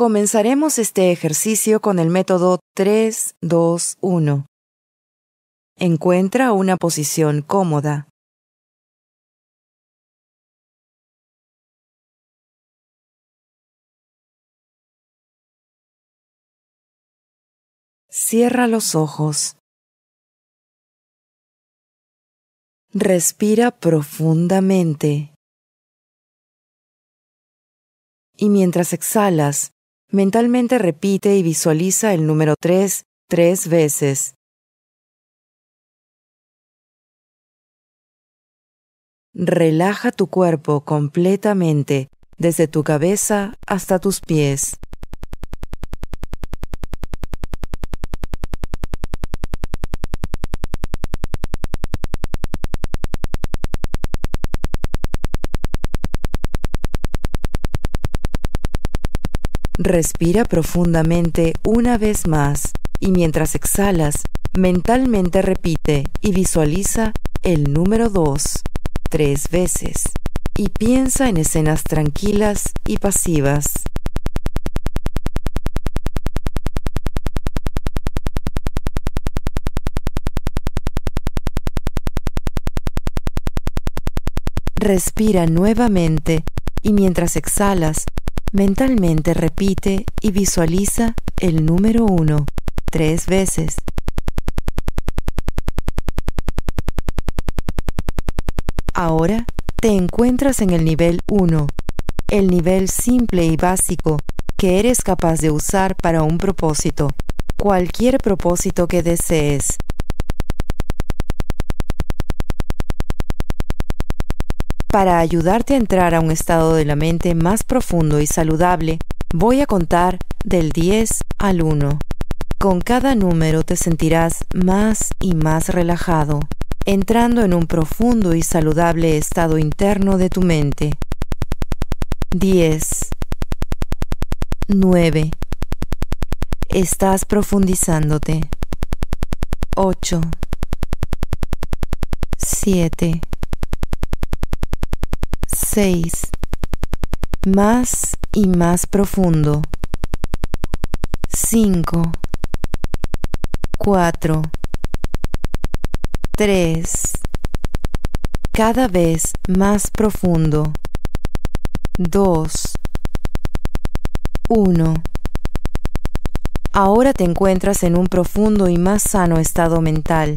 Comenzaremos este ejercicio con el método 3-2-1. Encuentra una posición cómoda. Cierra los ojos. Respira profundamente. Y mientras exhalas, mentalmente repite y visualiza el número 3 tres veces. Relaja tu cuerpo completamente desde tu cabeza hasta tus pies. Respira profundamente una vez más y mientras exhalas, mentalmente repite y visualiza el número 2 tres veces y piensa en escenas tranquilas y pasivas. Respira nuevamente y mientras exhalas, Mentalmente repite y visualiza el número 1 tres veces. Ahora te encuentras en el nivel 1, el nivel simple y básico que eres capaz de usar para un propósito, cualquier propósito que desees. Para ayudarte a entrar a un estado de la mente más profundo y saludable, voy a contar del 10 al 1. Con cada número te sentirás más y más relajado, entrando en un profundo y saludable estado interno de tu mente. 10. 9. Estás profundizándote. 8. 7. 6. Más y más profundo. 5. 4. 3. Cada vez más profundo. 2. 1. Ahora te encuentras en un profundo y más sano estado mental,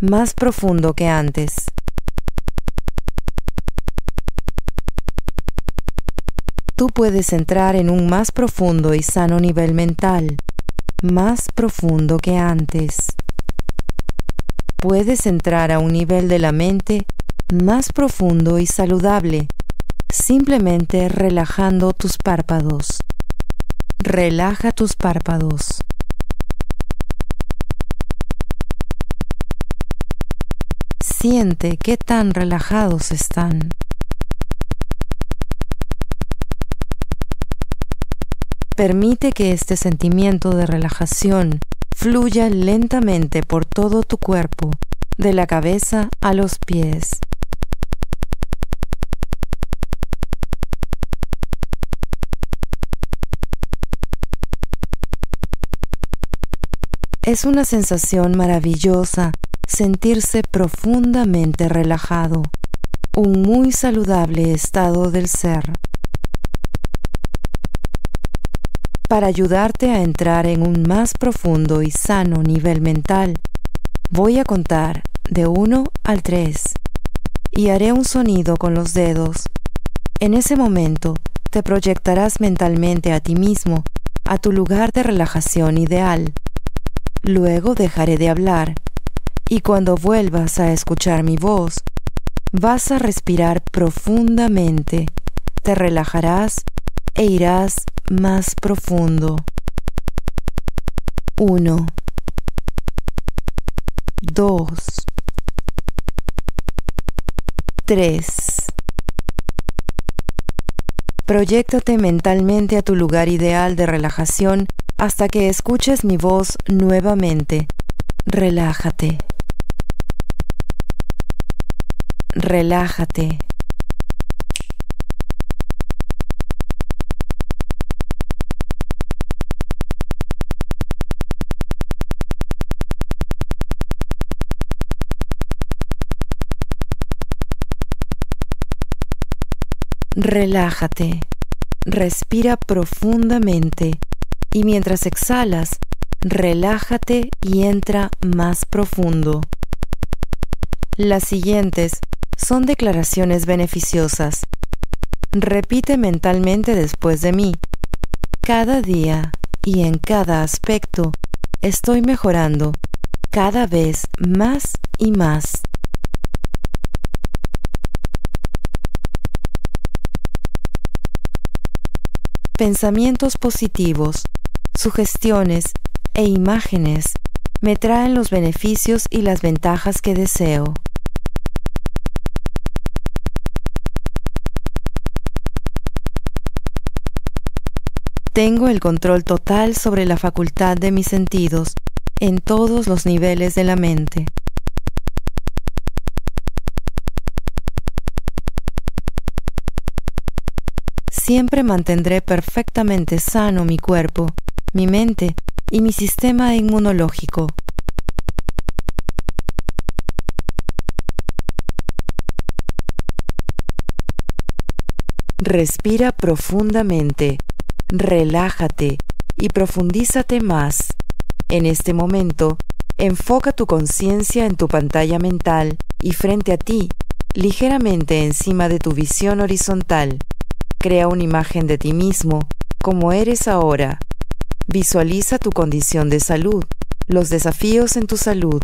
más profundo que antes. Tú puedes entrar en un más profundo y sano nivel mental, más profundo que antes. Puedes entrar a un nivel de la mente más profundo y saludable, simplemente relajando tus párpados. Relaja tus párpados. Siente qué tan relajados están. Permite que este sentimiento de relajación fluya lentamente por todo tu cuerpo, de la cabeza a los pies. Es una sensación maravillosa sentirse profundamente relajado, un muy saludable estado del ser. Para ayudarte a entrar en un más profundo y sano nivel mental. Voy a contar de 1 al 3 y haré un sonido con los dedos. En ese momento te proyectarás mentalmente a ti mismo, a tu lugar de relajación ideal. Luego dejaré de hablar y cuando vuelvas a escuchar mi voz, vas a respirar profundamente, te relajarás e irás más profundo. 1, 2, 3. Proyéctate mentalmente a tu lugar ideal de relajación hasta que escuches mi voz nuevamente. Relájate. Relájate. Relájate, respira profundamente y mientras exhalas, relájate y entra más profundo. Las siguientes son declaraciones beneficiosas. Repite mentalmente después de mí. Cada día y en cada aspecto estoy mejorando cada vez más y más. Pensamientos positivos, sugestiones e imágenes me traen los beneficios y las ventajas que deseo. Tengo el control total sobre la facultad de mis sentidos en todos los niveles de la mente. Siempre mantendré perfectamente sano mi cuerpo, mi mente y mi sistema inmunológico. Respira profundamente, relájate y profundízate más. En este momento, enfoca tu conciencia en tu pantalla mental y frente a ti, ligeramente encima de tu visión horizontal. Crea una imagen de ti mismo, como eres ahora. Visualiza tu condición de salud, los desafíos en tu salud,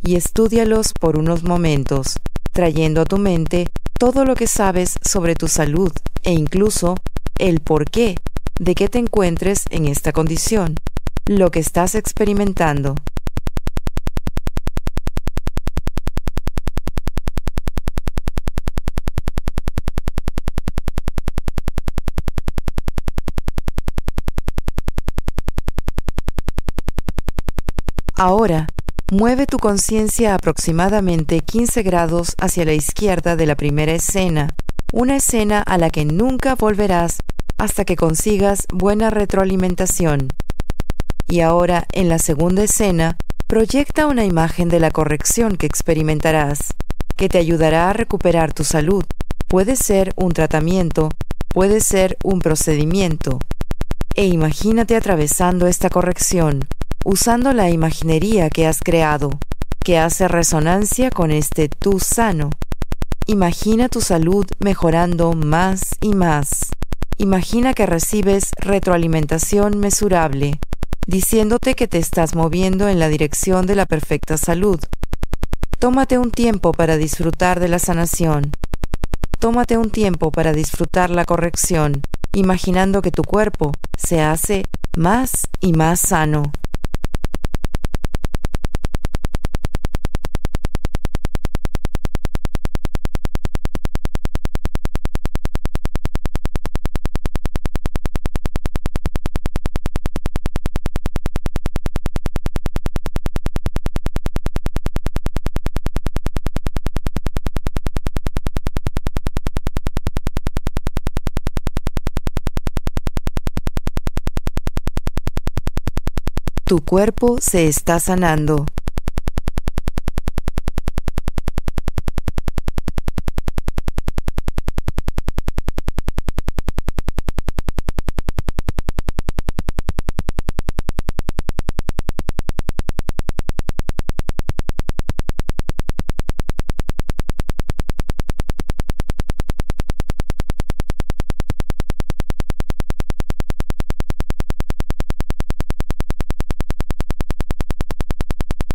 y estudialos por unos momentos, trayendo a tu mente todo lo que sabes sobre tu salud e incluso el por qué de que te encuentres en esta condición, lo que estás experimentando. Ahora, mueve tu conciencia aproximadamente 15 grados hacia la izquierda de la primera escena, una escena a la que nunca volverás hasta que consigas buena retroalimentación. Y ahora, en la segunda escena, proyecta una imagen de la corrección que experimentarás, que te ayudará a recuperar tu salud. Puede ser un tratamiento, puede ser un procedimiento. E imagínate atravesando esta corrección, usando la imaginería que has creado, que hace resonancia con este tú sano. Imagina tu salud mejorando más y más. Imagina que recibes retroalimentación mesurable, diciéndote que te estás moviendo en la dirección de la perfecta salud. Tómate un tiempo para disfrutar de la sanación. Tómate un tiempo para disfrutar la corrección, imaginando que tu cuerpo se hace más y más sano. Tu cuerpo se está sanando.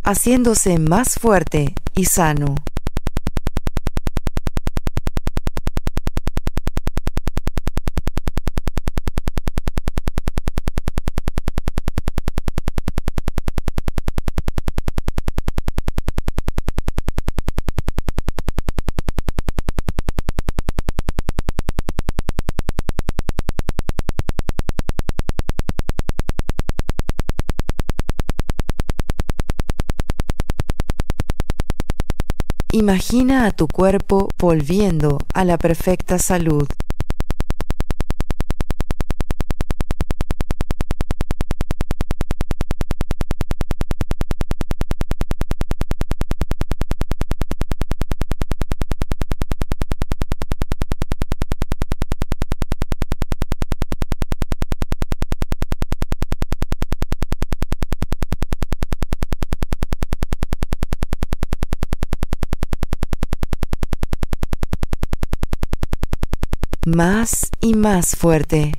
Haciéndose más fuerte y sano. Imagina a tu cuerpo volviendo a la perfecta salud. Más y más fuerte.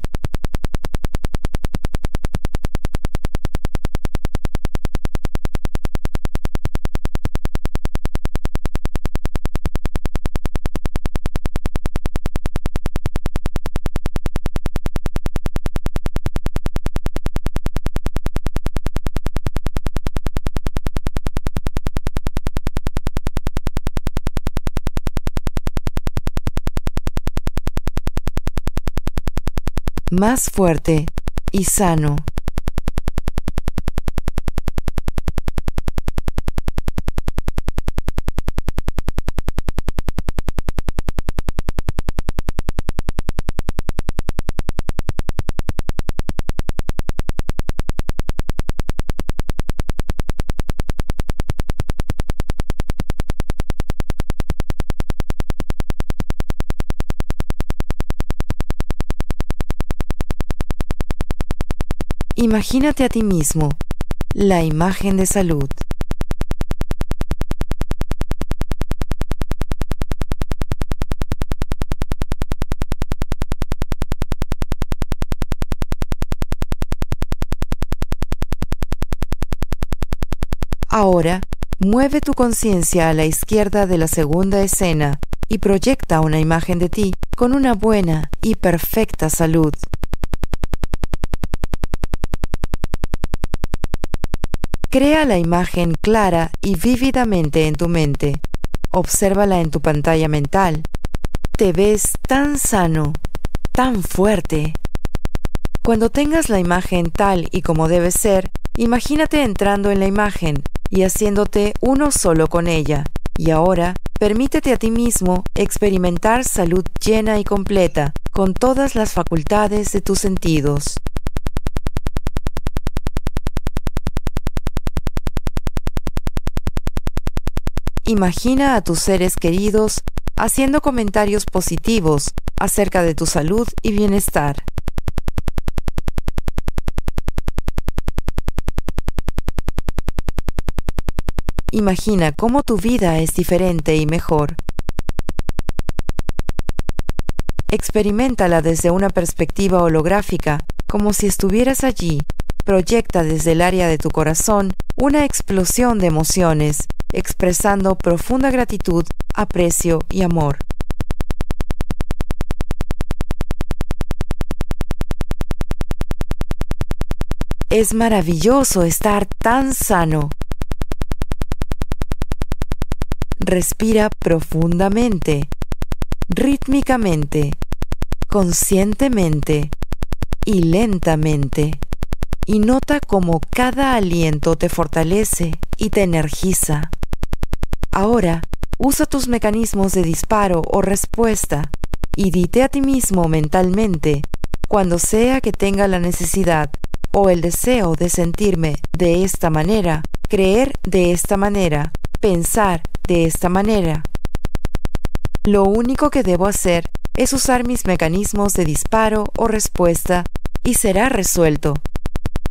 Más fuerte y sano. Imagínate a ti mismo, la imagen de salud. Ahora, mueve tu conciencia a la izquierda de la segunda escena y proyecta una imagen de ti con una buena y perfecta salud. Crea la imagen clara y vívidamente en tu mente. Obsérvala en tu pantalla mental. Te ves tan sano, tan fuerte. Cuando tengas la imagen tal y como debe ser, imagínate entrando en la imagen y haciéndote uno solo con ella. Y ahora, permítete a ti mismo experimentar salud llena y completa, con todas las facultades de tus sentidos. Imagina a tus seres queridos haciendo comentarios positivos acerca de tu salud y bienestar. Imagina cómo tu vida es diferente y mejor. Experimentala desde una perspectiva holográfica, como si estuvieras allí. Proyecta desde el área de tu corazón una explosión de emociones expresando profunda gratitud, aprecio y amor. Es maravilloso estar tan sano. Respira profundamente, rítmicamente, conscientemente y lentamente. Y nota cómo cada aliento te fortalece y te energiza. Ahora, usa tus mecanismos de disparo o respuesta y dite a ti mismo mentalmente, cuando sea que tenga la necesidad o el deseo de sentirme de esta manera, creer de esta manera, pensar de esta manera. Lo único que debo hacer es usar mis mecanismos de disparo o respuesta y será resuelto.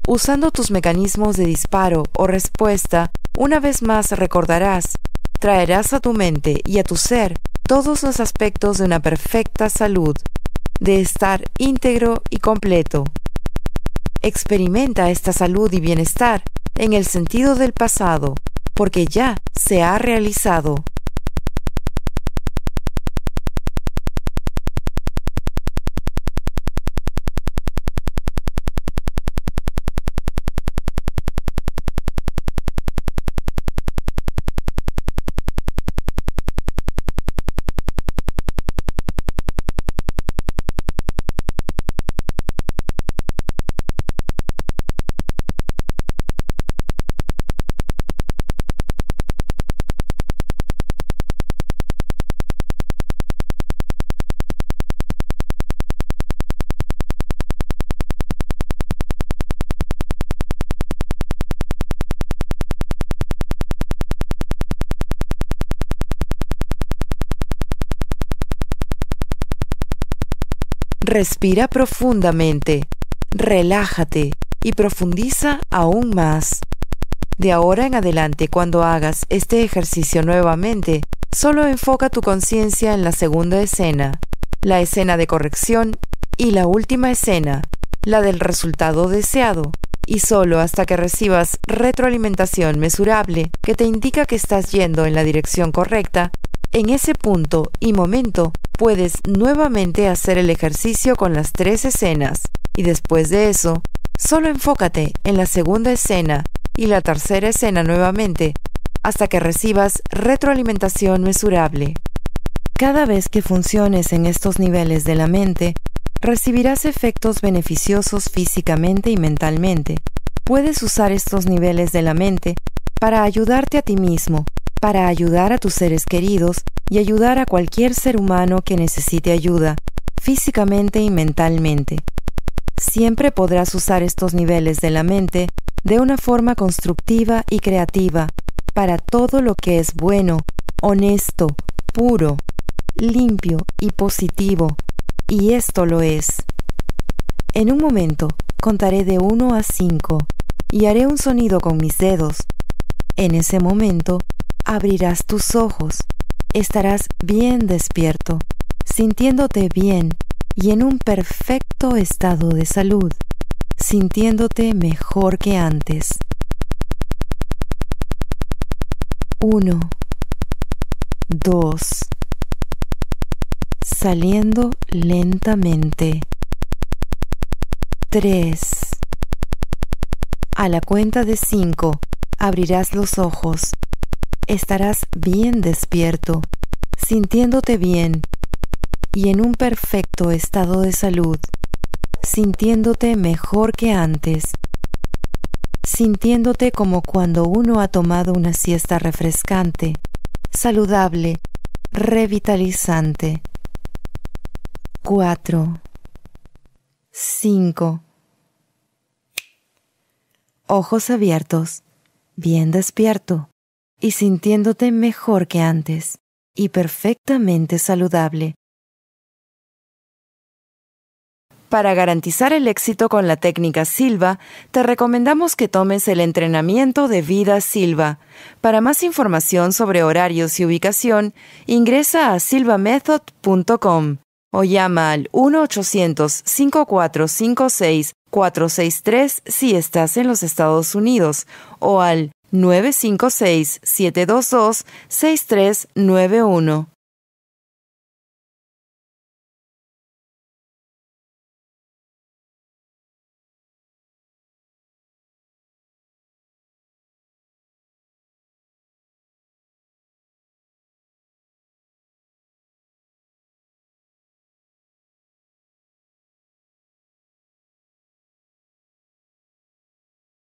Usando tus mecanismos de disparo o respuesta, una vez más recordarás traerás a tu mente y a tu ser todos los aspectos de una perfecta salud, de estar íntegro y completo. Experimenta esta salud y bienestar en el sentido del pasado, porque ya se ha realizado. Respira profundamente, relájate y profundiza aún más. De ahora en adelante, cuando hagas este ejercicio nuevamente, solo enfoca tu conciencia en la segunda escena la escena de corrección y la última escena, la del resultado deseado, y solo hasta que recibas retroalimentación mesurable que te indica que estás yendo en la dirección correcta, en ese punto y momento puedes nuevamente hacer el ejercicio con las tres escenas y después de eso, solo enfócate en la segunda escena y la tercera escena nuevamente hasta que recibas retroalimentación mesurable. Cada vez que funciones en estos niveles de la mente, recibirás efectos beneficiosos físicamente y mentalmente. Puedes usar estos niveles de la mente para ayudarte a ti mismo, para ayudar a tus seres queridos y ayudar a cualquier ser humano que necesite ayuda, físicamente y mentalmente. Siempre podrás usar estos niveles de la mente de una forma constructiva y creativa para todo lo que es bueno, honesto, puro, limpio y positivo, y esto lo es. En un momento contaré de 1 a 5 y haré un sonido con mis dedos. En ese momento abrirás tus ojos, estarás bien despierto, sintiéndote bien y en un perfecto estado de salud, sintiéndote mejor que antes. 1, 2, saliendo lentamente. 3. A la cuenta de 5 abrirás los ojos. Estarás bien despierto, sintiéndote bien y en un perfecto estado de salud, sintiéndote mejor que antes sintiéndote como cuando uno ha tomado una siesta refrescante, saludable, revitalizante. 4. 5. Ojos abiertos, bien despierto y sintiéndote mejor que antes y perfectamente saludable. Para garantizar el éxito con la técnica Silva, te recomendamos que tomes el entrenamiento de vida Silva. Para más información sobre horarios y ubicación, ingresa a silvamethod.com o llama al 1-800-5456-463 si estás en los Estados Unidos o al 956-722-6391.